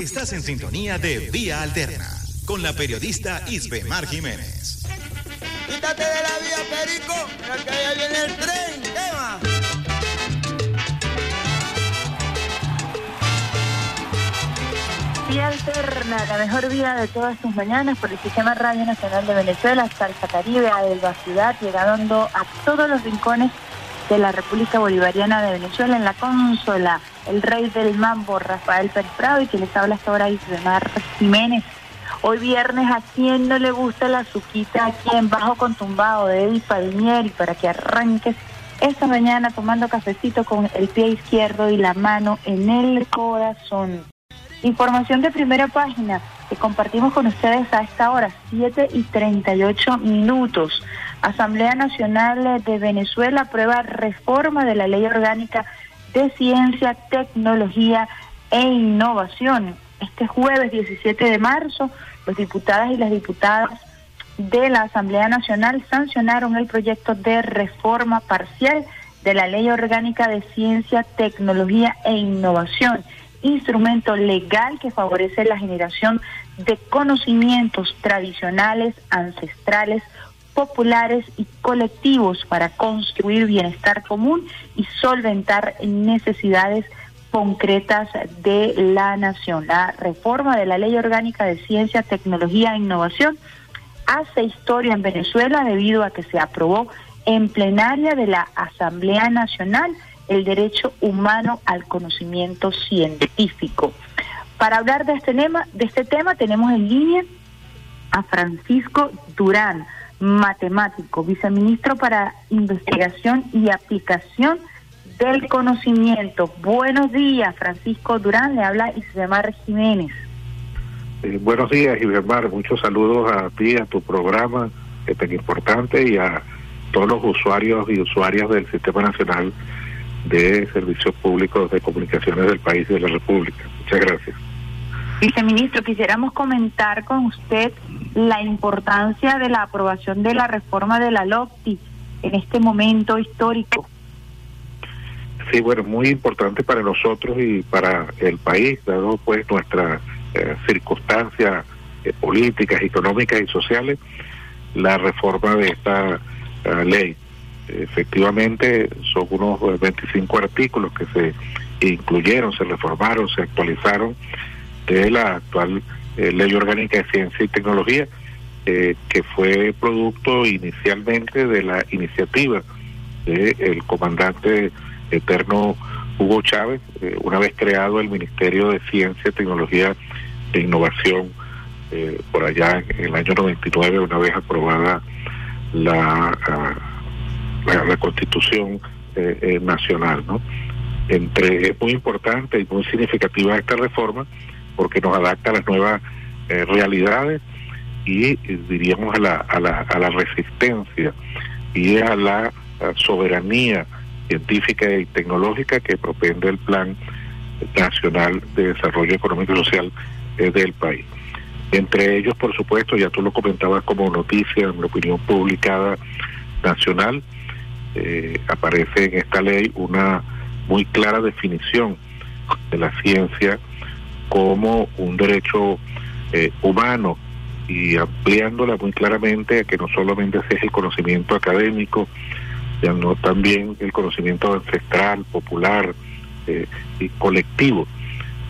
Estás en sintonía de Vía Alterna con la periodista Isbemar Jiménez. Quítate de la vía, Perico, que allá viene el tren. Tema. Vía Alterna, la mejor vida de todas tus mañanas por el Sistema Radio Nacional de Venezuela, Salsa Caribe, Adelba Ciudad, llegando a todos los rincones de la República Bolivariana de Venezuela en la consola, el rey del mambo, Rafael Pérez Prado, y que les habla hasta ahora Isbemar Jiménez. Hoy viernes, ¿a quién no le gusta la suquita aquí en Bajo Contumbado de Eddie Palmieri para que arranques esta mañana tomando cafecito con el pie izquierdo y la mano en el corazón? Información de primera página que compartimos con ustedes a esta hora, 7 y 38 minutos. Asamblea Nacional de Venezuela aprueba reforma de la Ley Orgánica de Ciencia, Tecnología e Innovación. Este jueves 17 de marzo, los diputadas y las diputadas de la Asamblea Nacional sancionaron el proyecto de reforma parcial de la Ley Orgánica de Ciencia, Tecnología e Innovación instrumento legal que favorece la generación de conocimientos tradicionales, ancestrales, populares y colectivos para construir bienestar común y solventar necesidades concretas de la nación. La reforma de la Ley Orgánica de Ciencia, Tecnología e Innovación hace historia en Venezuela debido a que se aprobó en plenaria de la Asamblea Nacional el derecho humano al conocimiento científico. Para hablar de este tema, de este tema tenemos en línea a Francisco Durán, matemático, viceministro para investigación y aplicación del conocimiento. Buenos días, Francisco Durán, le habla Isbemar Jiménez. Eh, buenos días, Isbemar, muchos saludos a ti, a tu programa, que es tan importante, y a todos los usuarios y usuarias del Sistema Nacional de Servicios Públicos de Comunicaciones del país y de la República. Muchas gracias. Viceministro, quisiéramos comentar con usted la importancia de la aprobación de la reforma de la LOCTI en este momento histórico. Sí, bueno, muy importante para nosotros y para el país, dado pues nuestras eh, circunstancias eh, políticas, económicas y sociales, la reforma de esta eh, ley. Efectivamente, son unos 25 artículos que se incluyeron, se reformaron, se actualizaron de la actual eh, Ley Orgánica de Ciencia y Tecnología, eh, que fue producto inicialmente de la iniciativa del comandante eterno Hugo Chávez, eh, una vez creado el Ministerio de Ciencia, Tecnología e Innovación por allá en el año 99, una vez aprobada la la, constitución eh, eh, nacional, ¿no? Entre, es muy importante y muy significativa esta reforma porque nos adapta a las nuevas eh, realidades y diríamos a la, a, la, a la resistencia y a la soberanía científica y tecnológica que propende el Plan Nacional de Desarrollo Económico y Social del país. Entre ellos, por supuesto, ya tú lo comentabas como noticia en la opinión publicada nacional, eh, aparece en esta ley una muy clara definición de la ciencia como un derecho eh, humano y ampliándola muy claramente a que no solamente sea el conocimiento académico, sino también el conocimiento ancestral, popular eh, y colectivo,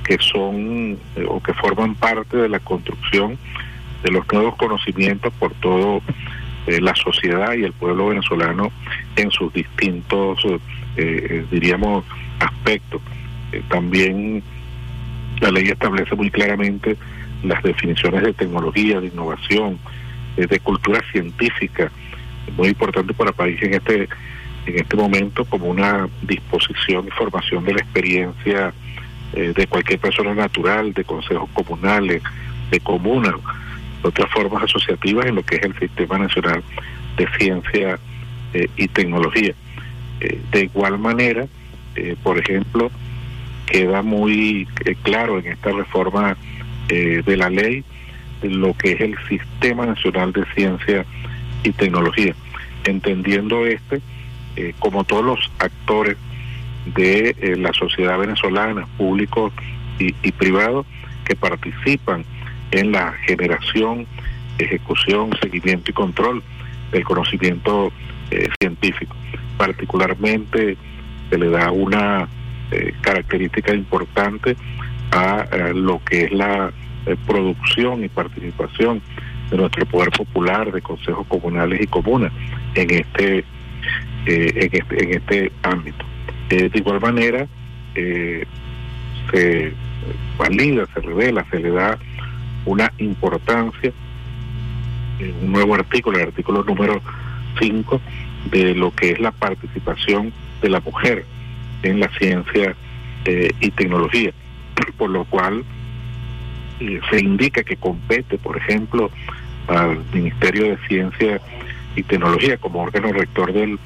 que son o que forman parte de la construcción de los nuevos conocimientos por todo eh, la sociedad y el pueblo venezolano en sus distintos, eh, eh, diríamos, aspectos. también la ley establece muy claramente las definiciones de tecnología, de innovación, de cultura científica, muy importante para el país en este en este momento como una disposición y formación de la experiencia de cualquier persona natural, de consejos comunales, de comunas, otras formas asociativas en lo que es el Sistema Nacional de Ciencia eh, y Tecnología. Eh, de igual manera, eh, por ejemplo, queda muy claro en esta reforma de la ley lo que es el Sistema Nacional de Ciencia y Tecnología, entendiendo este como todos los actores de la sociedad venezolana, públicos y, y privados, que participan en la generación, ejecución, seguimiento y control del conocimiento eh, científico. Particularmente se le da una eh, característica importante a, lo que es la eh, producción y participación de nuestro poder popular, de consejos comunales y comunas en este, en este, en este ámbito. de igual manera, se valida, se revela, se le da una importancia un nuevo artículo, el artículo número 5, de lo que es la participación de la mujer en la ciencia eh, y tecnología, por lo cual eh, se indica que compete, por ejemplo, al Ministerio de Ciencia y Tecnología como órgano rector del,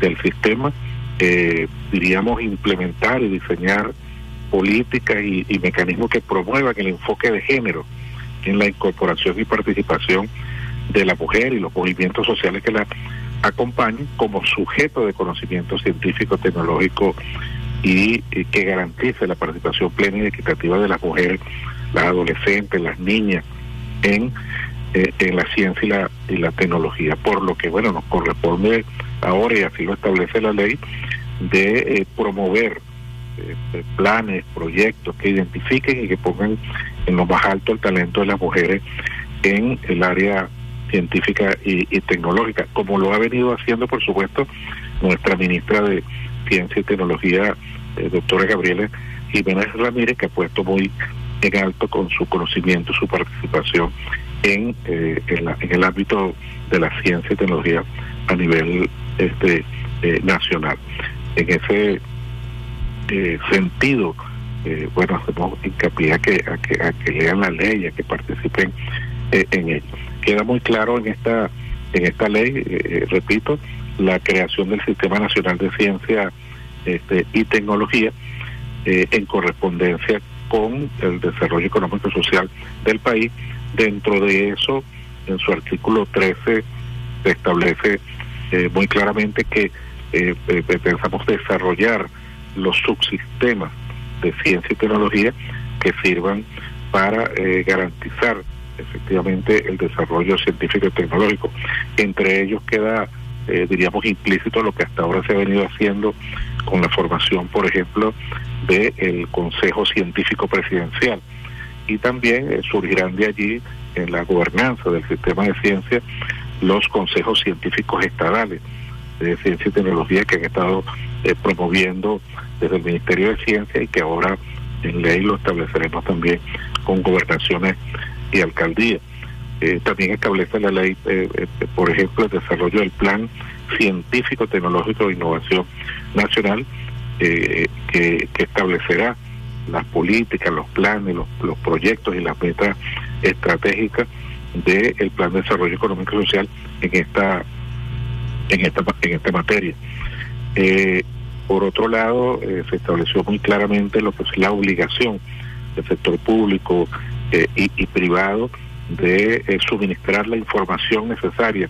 del sistema, eh, diríamos, implementar y diseñar políticas y, y mecanismos que promuevan el enfoque de género en la incorporación y participación de la mujer y los movimientos sociales que la acompañen como sujeto de conocimiento científico, tecnológico y, que garantice la participación plena y equitativa de las mujeres, las adolescentes, las niñas en, eh, en la ciencia y la, y la tecnología. Por lo que, bueno, nos corresponde ahora, y así lo establece la ley, de eh, promover eh, planes, proyectos que identifiquen y que pongan en lo más alto el talento de las mujeres en el área científica y, tecnológica, como lo ha venido haciendo, por supuesto, nuestra ministra de Ciencia y Tecnología, eh, doctora Gabriela Jiménez Ramírez, que ha puesto muy en alto con su conocimiento, su participación en, eh, en, el ámbito de la ciencia y tecnología a nivel este eh, nacional. En ese sentido, bueno, hacemos hincapié a que, a que, a que lean la ley, a que participen en ella queda muy claro en esta en esta ley, eh, eh, repito, la creación del Sistema Nacional de Ciencia este, y Tecnología eh, en correspondencia con el desarrollo económico y social del país. Dentro de eso, en su artículo 13, se establece muy claramente que pensamos desarrollar los subsistemas de ciencia y tecnología que sirvan para garantizar efectivamente el desarrollo científico y tecnológico. Entre ellos queda, eh, diríamos, implícito lo que hasta ahora se ha venido haciendo con la formación, por ejemplo, del Consejo Científico Presidencial. Y también eh, surgirán de allí, en la gobernanza del sistema de ciencia, los consejos científicos estadales de ciencia y tecnología que han estado eh, promoviendo desde el Ministerio de Ciencia y que ahora en ley lo estableceremos también con gobernaciones y alcaldía. Eh, también establece la ley, eh, eh, por ejemplo, el desarrollo del Plan Científico, Tecnológico de Innovación Nacional, que, establecerá las políticas, los planes, los, proyectos y las metas estratégicas del Plan de Desarrollo Económico y Social en esta en esta en esta materia. por otro lado, se estableció muy claramente lo que es la obligación del sector público, eh, y, privado de eh, suministrar la información necesaria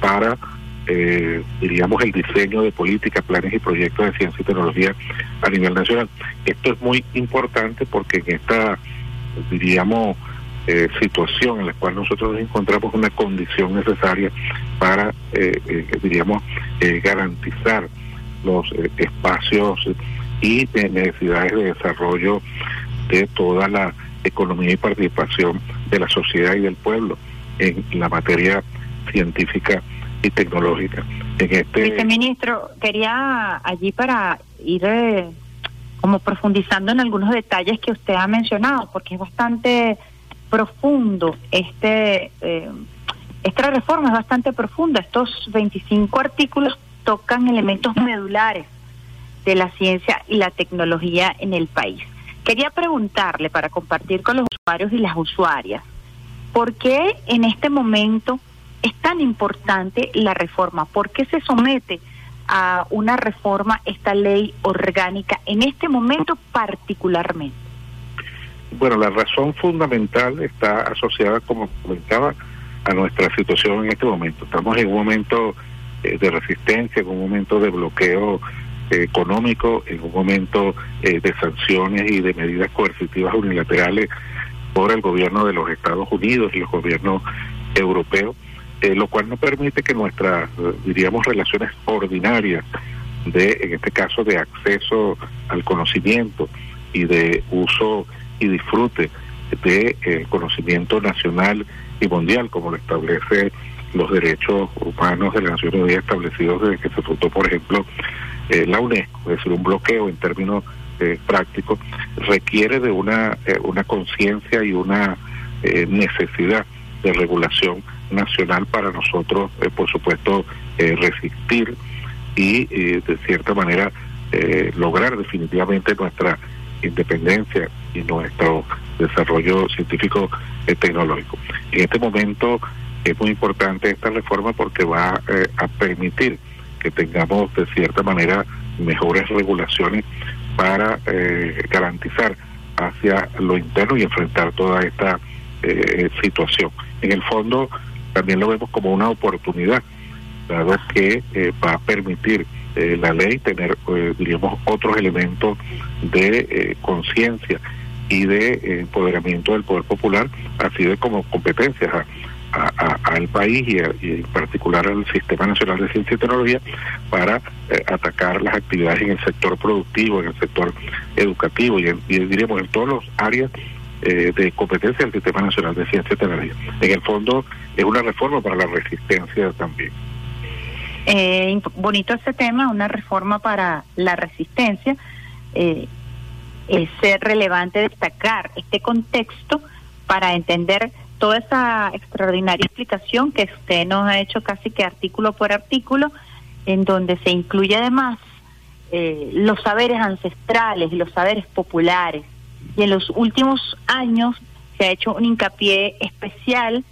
para, eh, diríamos, el diseño de políticas, planes y proyectos de ciencia y tecnología a nivel nacional. Esto es muy importante porque en esta, diríamos, situación en la cual nosotros nos encontramos una condición necesaria para, diríamos, garantizar los espacios y necesidades de desarrollo de toda la economía y participación de la sociedad y del pueblo en la materia científica y tecnológica. En este Viceministro, quería allí para ir eh, como profundizando en algunos detalles que usted ha mencionado, porque es bastante profundo este eh, esta reforma es bastante profunda. Estos 25 artículos tocan elementos medulares de la ciencia y la tecnología en el país. Quería preguntarle para compartir con los usuarios y las usuarias, ¿por qué en este momento es tan importante la reforma? ¿Por qué se somete a una reforma esta ley orgánica en este momento particularmente? Bueno, la razón fundamental está asociada, como comentaba, a nuestra situación en este momento. Estamos en un momento eh, de resistencia, en un momento de bloqueo económico, en un momento de sanciones y de medidas coercitivas unilaterales por el gobierno de los Estados Unidos y los gobiernos europeos, lo cual no permite que nuestras, diríamos, relaciones ordinarias de, en este caso, de acceso al conocimiento y de uso y disfrute de eh, conocimiento nacional y mundial, como lo establece los derechos humanos de la Naciones Unidas establecidos desde que se fundó, por ejemplo, eh, la UNESCO, es decir, un bloqueo en términos eh, prácticos, requiere de una, una conciencia y una necesidad de regulación nacional para nosotros, por supuesto, resistir y, de cierta manera, lograr definitivamente nuestra independencia y nuestro desarrollo científico tecnológico. En este momento es muy importante esta reforma porque va eh, a permitir que tengamos de cierta manera mejores regulaciones para eh, garantizar hacia lo interno y enfrentar toda esta eh, situación. En el fondo también lo vemos como una oportunidad, dado que va a permitir eh, la ley tener, eh, diríamos, otros elementos de eh, conciencia y de empoderamiento del poder popular, así de como competencias al país y, en particular al Sistema Nacional de Ciencia y Tecnología para atacar las actividades en el sector productivo, en el sector educativo y, y diríamos en todas las áreas de competencia del Sistema Nacional de Ciencia y Tecnología. En el fondo es una reforma para la resistencia también. Eh, bonito ese tema, una reforma para la resistencia. Eh, es relevante destacar este contexto para entender toda esa extraordinaria explicación que usted nos ha hecho casi que artículo por artículo, en donde se incluye además eh, los saberes ancestrales y los saberes populares. Y en los últimos años se ha hecho un hincapié especial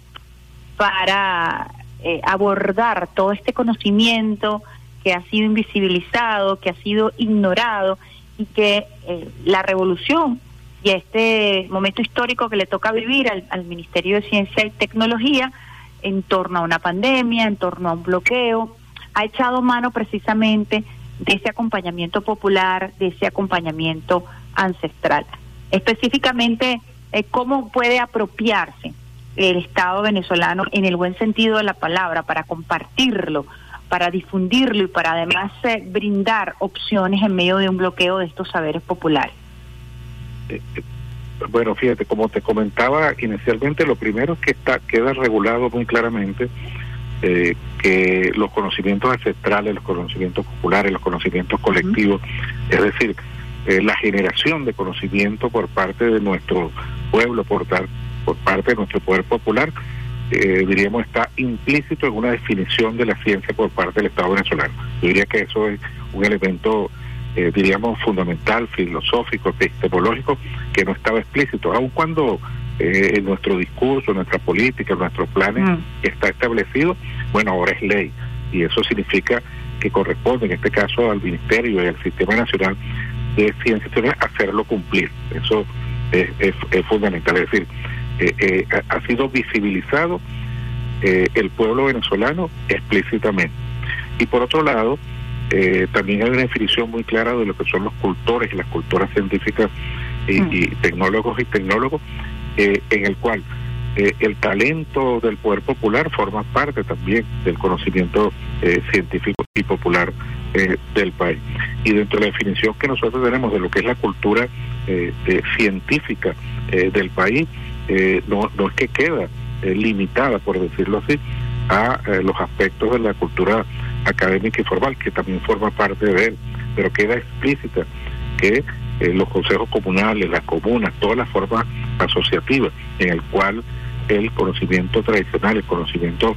para eh, abordar todo este conocimiento que ha sido invisibilizado, que ha sido ignorado y que eh, la revolución y este momento histórico que le toca vivir al, Ministerio de Ciencia y Tecnología en torno a una pandemia, en torno a un bloqueo, ha echado mano precisamente de ese acompañamiento popular, de ese acompañamiento ancestral. Específicamente, eh, cómo puede apropiarse el Estado venezolano en el buen sentido de la palabra, para compartirlo, para difundirlo y para además eh, brindar opciones en medio de un bloqueo de estos saberes populares. Eh, eh, bueno, fíjate, como te comentaba inicialmente, lo primero es que está queda regulado muy claramente que los conocimientos ancestrales, los conocimientos populares, los conocimientos colectivos, es decir, la generación de conocimiento por parte de nuestro pueblo, por, tal por parte de nuestro poder popular, eh, diríamos, está implícito en una definición de la ciencia por parte del Estado venezolano. Yo diría que eso es un elemento, eh, diríamos, fundamental, filosófico, epistemológico, que no estaba explícito, aun cuando eh, en nuestro discurso, en nuestra política, en nuestros planes mm. está establecido, bueno, ahora es ley. Y eso significa que corresponde, en este caso, al Ministerio y al Sistema Nacional de Ciencia hacerlo cumplir. Eso es, es fundamental. Es decir, eh, eh, ha sido visibilizado eh, el pueblo venezolano explícitamente. Y por otro lado, también hay una definición muy clara de lo que son los cultores y las culturas científicas y, mm. tecnólogos y tecnólogos, en el cual el talento del poder popular forma parte también del conocimiento científico y popular del país. Y dentro de la definición que nosotros tenemos de lo que es la cultura científica del país, eh, no, no es que queda eh, limitada, por decirlo así, a eh, los aspectos de la cultura académica y formal, que también forma parte de él, pero queda explícita que los consejos comunales, las comunas, todas las formas asociativas en el cual el conocimiento tradicional, el conocimiento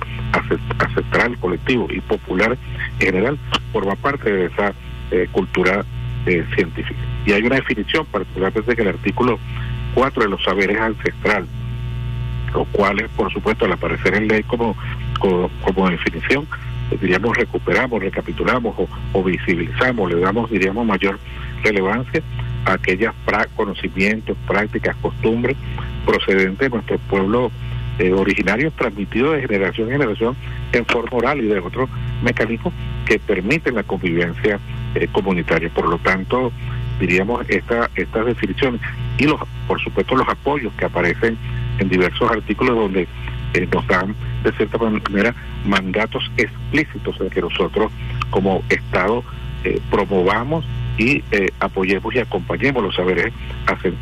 ancestral, colectivo y popular en general forma parte de esa cultura científica. Y hay una definición, particularmente que el artículo cuatro de los saberes ancestrales, los cuales, por supuesto, al aparecer en ley como, como, definición, diríamos, recuperamos, recapitulamos o, visibilizamos, le damos, diríamos, mayor relevancia a aquellos conocimientos, prácticas, costumbres procedentes de nuestro pueblo eh, originario, transmitidos de generación en generación en forma oral y de otros mecanismos que permiten la convivencia comunitaria. Por lo tanto, diríamos esta, estas definiciones y los, por supuesto los apoyos que aparecen en diversos artículos donde nos dan de cierta manera mandatos explícitos de que nosotros como Estado promovamos y eh, apoyemos y acompañemos los saberes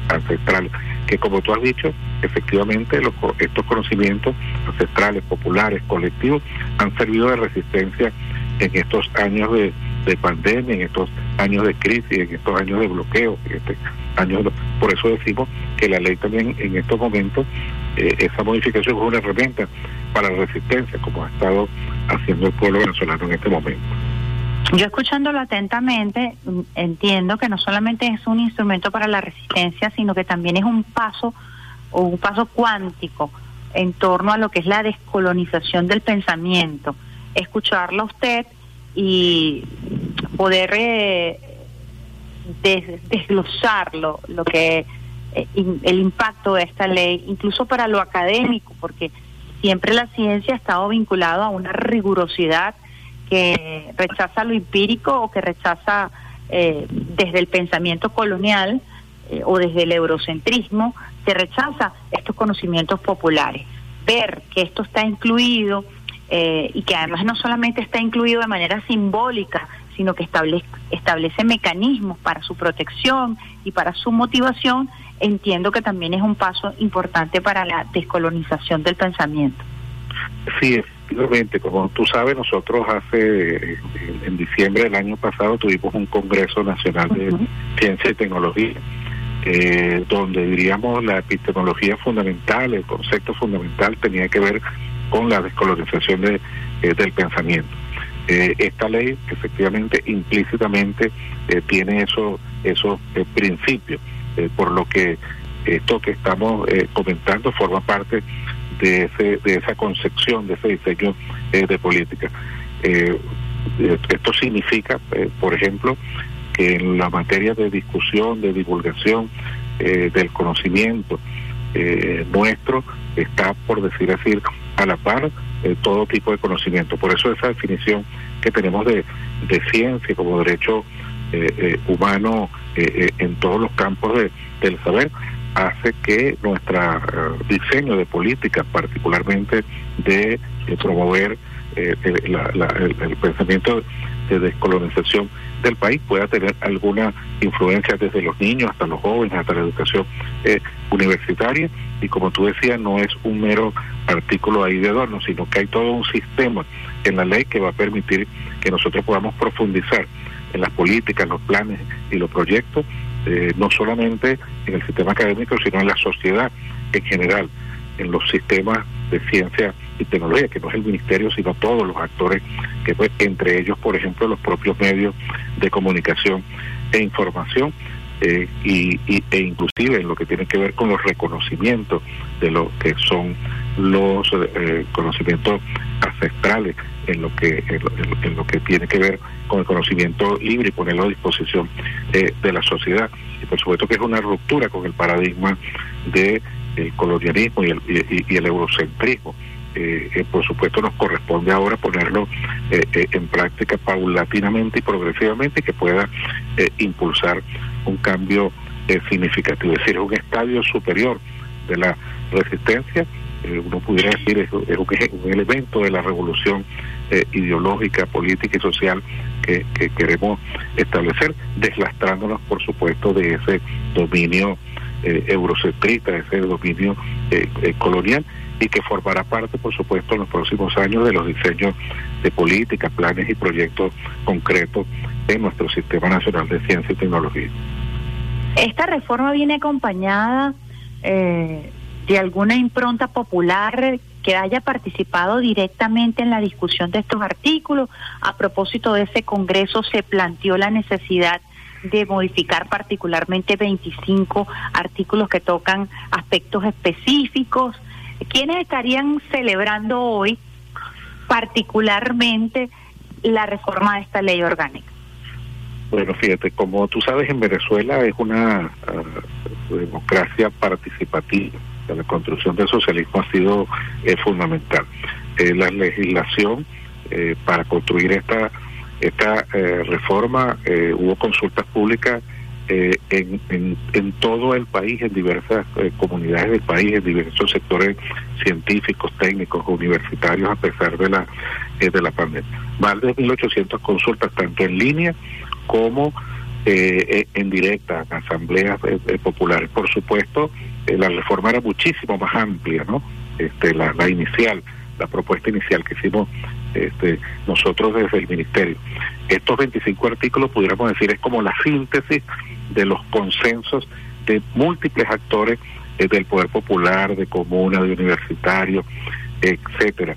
ancestrales, que como tú has dicho, efectivamente los, estos conocimientos ancestrales, populares, colectivos, han servido de resistencia en estos años de, pandemia, en estos años de crisis, en estos años de bloqueo, en este años por eso decimos que la ley también en estos momentos, eh, esa modificación es una herramienta para la resistencia, como ha estado haciendo el pueblo venezolano en este momento. Yo escuchándolo atentamente, mm, entiendo que no solamente es un instrumento para la resistencia, sino que también es un paso o un paso cuántico en torno a lo que es la descolonización del pensamiento. Escucharlo usted y poder eh, desglosarlo, lo que eh, el impacto de esta ley, incluso para lo académico, porque siempre la ciencia ha estado vinculada a una rigurosidad que rechaza lo empírico o que rechaza eh, desde el pensamiento colonial eh, o desde el eurocentrismo, se rechaza estos conocimientos populares. Ver que esto está incluido eh, y que además no solamente está incluido de manera simbólica, sino que establece, establece mecanismos para su protección y para su motivación, entiendo que también es un paso importante para la descolonización del pensamiento. Sí, efectivamente, como tú sabes, nosotros hace, en diciembre del año pasado tuvimos un Congreso Nacional de Ciencia y Tecnología, eh, donde diríamos la epistemología fundamental, el concepto fundamental tenía que ver con la descolonización de, eh, del pensamiento. Eh, esta ley efectivamente implícitamente tiene eso, esos principios, por lo que esto que estamos comentando forma parte de, ese, de esa concepción, de ese diseño eh, de política. Eh, eh, esto significa, por ejemplo, que en la materia de discusión, de divulgación del conocimiento nuestro, está, por decir así, a la par todo tipo de conocimiento. Por eso esa definición que tenemos de, de ciencia como derecho humano en todos los campos de, del saber hace que nuestro eh, diseño de política, particularmente de, promover eh, el, pensamiento de descolonización del país, pueda tener alguna influencia desde los niños hasta los jóvenes, hasta la educación eh, universitaria. Y como tú decías, no es un mero artículo ahí de adorno, sino que hay todo un sistema en la ley que va a permitir que nosotros podamos profundizar en las políticas, los planes y los proyectos eh, no solamente en el sistema académico, sino en la sociedad en general, en los sistemas de ciencia y tecnología, que no es el ministerio, sino todos los actores, que pues, entre ellos, por ejemplo, los propios medios de comunicación e información, eh, y, e inclusive en lo que tiene que ver con los reconocimientos de lo que son los eh, conocimientos ancestrales en lo que en lo, que tiene que ver con el conocimiento libre y ponerlo a disposición eh, de la sociedad. Y por supuesto que es una ruptura con el paradigma de el colonialismo y el, y, el eurocentrismo. Eh, eh, por supuesto nos corresponde ahora ponerlo en práctica paulatinamente y progresivamente que pueda impulsar un cambio significativo. Es decir un estadio superior de la resistencia. Uno pudiera decir es, es un elemento de la revolución eh, ideológica, política y social que, queremos establecer, deslastrándonos, por supuesto, de ese dominio eh, eurocentrista, de ese dominio eh, eh, colonial y que formará parte, por supuesto, en los próximos años de los diseños de políticas, planes y proyectos concretos en nuestro Sistema Nacional de Ciencia y Tecnología. Esta reforma viene acompañada de alguna impronta popular que haya participado directamente en la discusión de estos artículos. A propósito de ese Congreso se planteó la necesidad de modificar particularmente 25 artículos que tocan aspectos específicos. ¿Quiénes estarían celebrando hoy particularmente la reforma de esta ley orgánica? Bueno, fíjate, como tú sabes, en Venezuela es una ah, democracia participativa la construcción del socialismo ha sido eh, fundamental. Eh, la legislación eh, para construir esta esta reforma hubo consultas públicas eh, en, en, todo el país, en diversas eh, comunidades del país, en diversos sectores científicos, técnicos, universitarios, a pesar de la eh, de la pandemia. Más de 1.800 consultas, tanto en línea como en directa, en asambleas populares. Por supuesto, la reforma era muchísimo más amplia, ¿no? Este, la, la inicial, la propuesta inicial que hicimos este, nosotros desde el Ministerio. Estos 25 artículos, pudiéramos decir, es como la síntesis de los consensos de múltiples actores eh, del poder popular, de comuna, de universitarios, etcétera,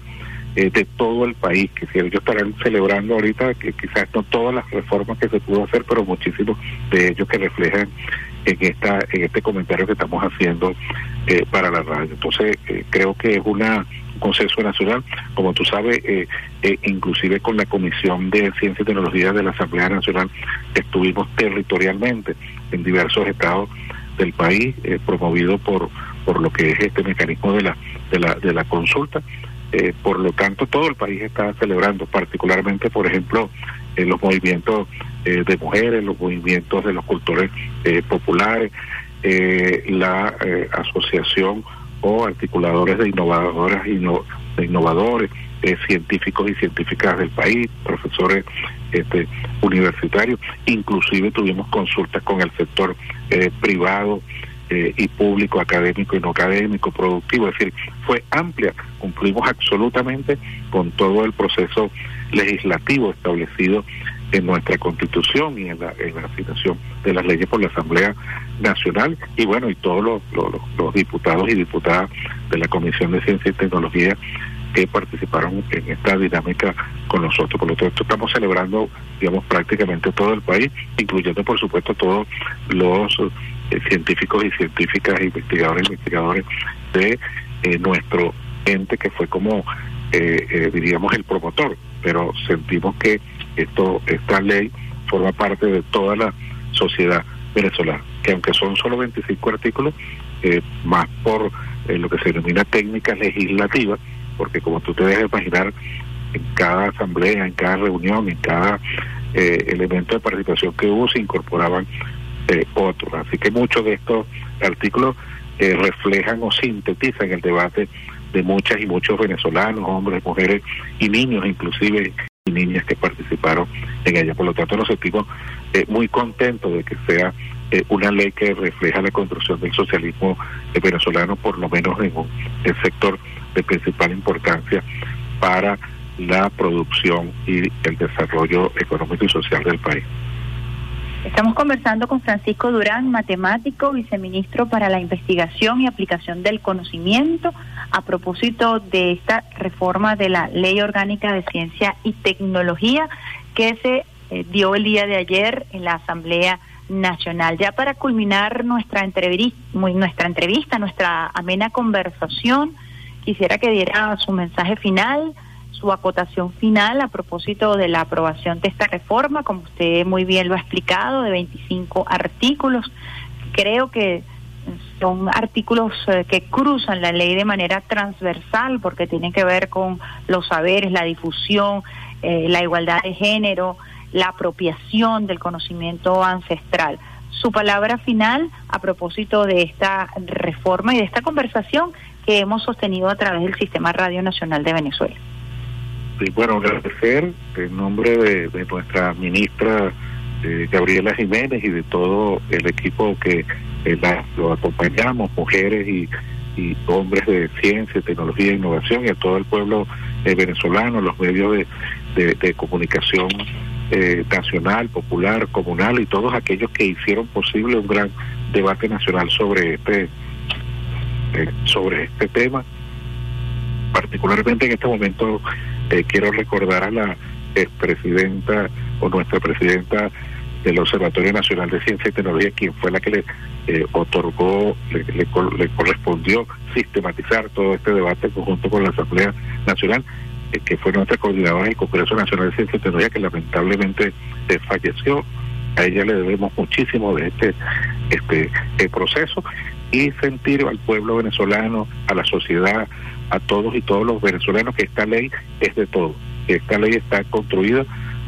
eh, de todo el país, que si ellos estarán celebrando ahorita que quizás no todas las reformas que se pudo hacer, pero muchísimos de ellos que reflejan en esta en este comentario que estamos haciendo eh, para la radio. Entonces, creo que es una consenso nacional, como tú sabes, eh, eh, inclusive con la Comisión de Ciencia y Tecnología de la Asamblea Nacional, estuvimos territorialmente en diversos estados del país, eh, promovido por por lo que es este mecanismo de la de la, de la consulta. por lo tanto, todo el país está celebrando, particularmente, por ejemplo, los movimientos de mujeres, los movimientos de los cultores populares, la asociación o articuladores de innovadoras de innovadores, eh, científicos y científicas del país, profesores este, universitarios, inclusive tuvimos consultas con el sector eh, privado eh, y público, académico y no académico, productivo, es decir, fue amplia, cumplimos absolutamente con todo el proceso legislativo establecido en nuestra constitución y en la, en la asignación de las leyes por la Asamblea Nacional y bueno, y todos los, diputados y diputadas de la Comisión de Ciencia y Tecnología que participaron en esta dinámica con nosotros. Por lo tanto, estamos celebrando, digamos, prácticamente todo el país, incluyendo, por supuesto, todos los eh, científicos y científicas, investigadores y investigadores de eh, nuestro ente, que fue como, eh, diríamos, el promotor. Pero sentimos que esto esta ley forma parte de toda la sociedad venezolana, que aunque son solo 25 artículos, eh, más por eh, lo que se denomina técnicas legislativas, porque como tú te debes imaginar, en cada asamblea, en cada reunión, en cada eh, elemento de participación que hubo, se incorporaban otros. Así que muchos de estos artículos reflejan o sintetizan el debate de muchas y muchos venezolanos, hombres, mujeres y niños, inclusive niñas que participaron en ella. Por lo tanto, nos sentimos eh, muy contentos de que sea eh, una ley que refleja la construcción del socialismo venezolano, por lo menos en un sector de principal importancia para la producción y el desarrollo económico y social del país. Estamos conversando con Francisco Durán, matemático, viceministro para la investigación y aplicación del conocimiento, a propósito de esta reforma de la Ley Orgánica de Ciencia y Tecnología que se eh, dio el día de ayer en la Asamblea Nacional. Ya para culminar nuestra entrevista, nuestra entrevista, nuestra amena conversación, quisiera que diera su mensaje final su acotación final a propósito de la aprobación de esta reforma, como usted muy bien lo ha explicado, de 25 artículos. Creo que son artículos eh, que cruzan la ley de manera transversal porque tienen que ver con los saberes, la difusión, eh, la igualdad de género, la apropiación del conocimiento ancestral. Su palabra final a propósito de esta reforma y de esta conversación que hemos sostenido a través del Sistema Radio Nacional de Venezuela y bueno, agradecer en nombre de, nuestra ministra eh, Gabriela Jiménez y de todo el equipo que eh, lo acompañamos, mujeres y, hombres de ciencia, tecnología e innovación y a todo el pueblo eh, venezolano, los medios de, comunicación nacional, popular, comunal y todos aquellos que hicieron posible un gran debate nacional sobre este sobre este tema. Particularmente en este momento eh, quiero recordar a la presidenta o nuestra presidenta del Observatorio Nacional de Ciencia y Tecnología, quien fue la que le eh, otorgó, le, le, correspondió sistematizar todo este debate junto con la Asamblea Nacional, eh, que fue nuestra coordinadora del Congreso Nacional de Ciencia y Tecnología, que lamentablemente falleció. A ella le debemos muchísimo de este, este proceso y sentir al pueblo venezolano, a la sociedad, a todos y todos los venezolanos que esta ley es de todo, que esta ley está construida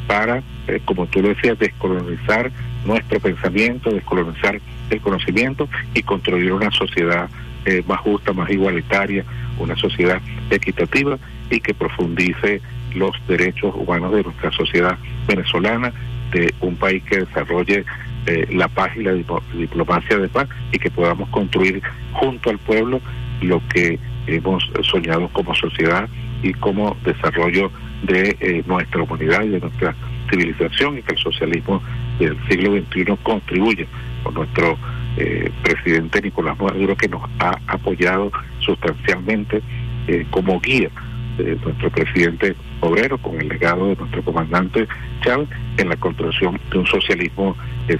para, eh, como tú lo decías, descolonizar nuestro pensamiento, descolonizar el conocimiento y construir una sociedad eh, más justa, más igualitaria, una sociedad equitativa y que profundice los derechos humanos de nuestra sociedad venezolana, de un país que desarrolle eh, la paz y la diplomacia de paz y que podamos construir junto al pueblo lo que hemos soñado como sociedad y como desarrollo de eh, nuestra humanidad y de nuestra civilización y que el socialismo del siglo XXI contribuye con nuestro eh, presidente Nicolás Maduro que nos ha apoyado sustancialmente eh, como guía de nuestro presidente obrero con el legado de nuestro comandante Chávez en la construcción de un socialismo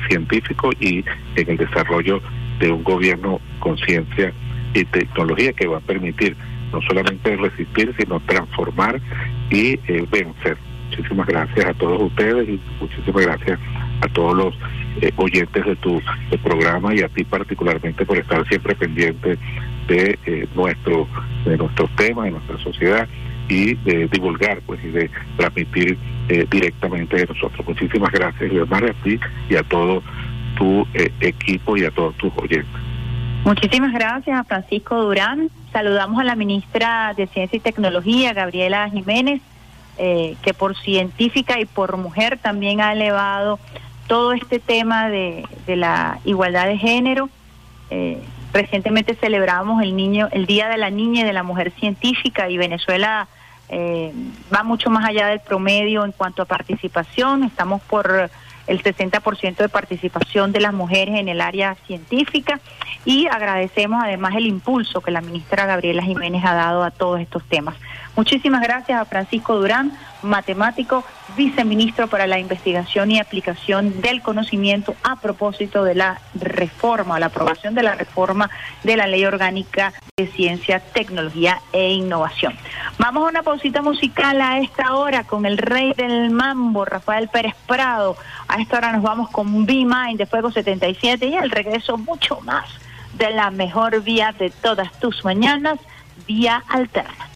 científico y en el desarrollo de un gobierno con ciencia y tecnología que va a permitir no solamente resistir, sino transformar y eh, vencer. Muchísimas gracias a todos ustedes y muchísimas gracias a todos los eh, oyentes de tu programa y a ti particularmente por estar siempre pendiente de eh, nuestro de nuestros temas, de nuestra sociedad y de divulgar pues y de transmitir directamente de nosotros. Muchísimas gracias, Leonardo, a ti y a todo tu equipo y a todos tus oyentes. Muchísimas gracias a Francisco Durán. Saludamos a la ministra de Ciencia y Tecnología, Gabriela Jiménez, eh, que por científica y por mujer también ha elevado todo este tema de, la igualdad de género. Eh, recientemente celebramos el niño, el Día de la Niña y de la Mujer Científica y Venezuela eh, va mucho más allá del promedio en cuanto a participación. Estamos por el 60% de participación de las mujeres en el área científica y agradecemos además el impulso que la ministra Gabriela Jiménez ha dado a todos estos temas. Muchísimas gracias a Francisco Durán, matemático, viceministro para la investigación y aplicación del conocimiento a propósito de la reforma, la aprobación de la reforma de la Ley Orgánica de Ciencia, Tecnología e Innovación. Vamos a una pausita musical a esta hora con el rey del mambo, Rafael Pérez Prado. A esta hora nos vamos con Be Mind de Fuego 77 y al regreso mucho más de la mejor vía de todas tus mañanas, vía alterna.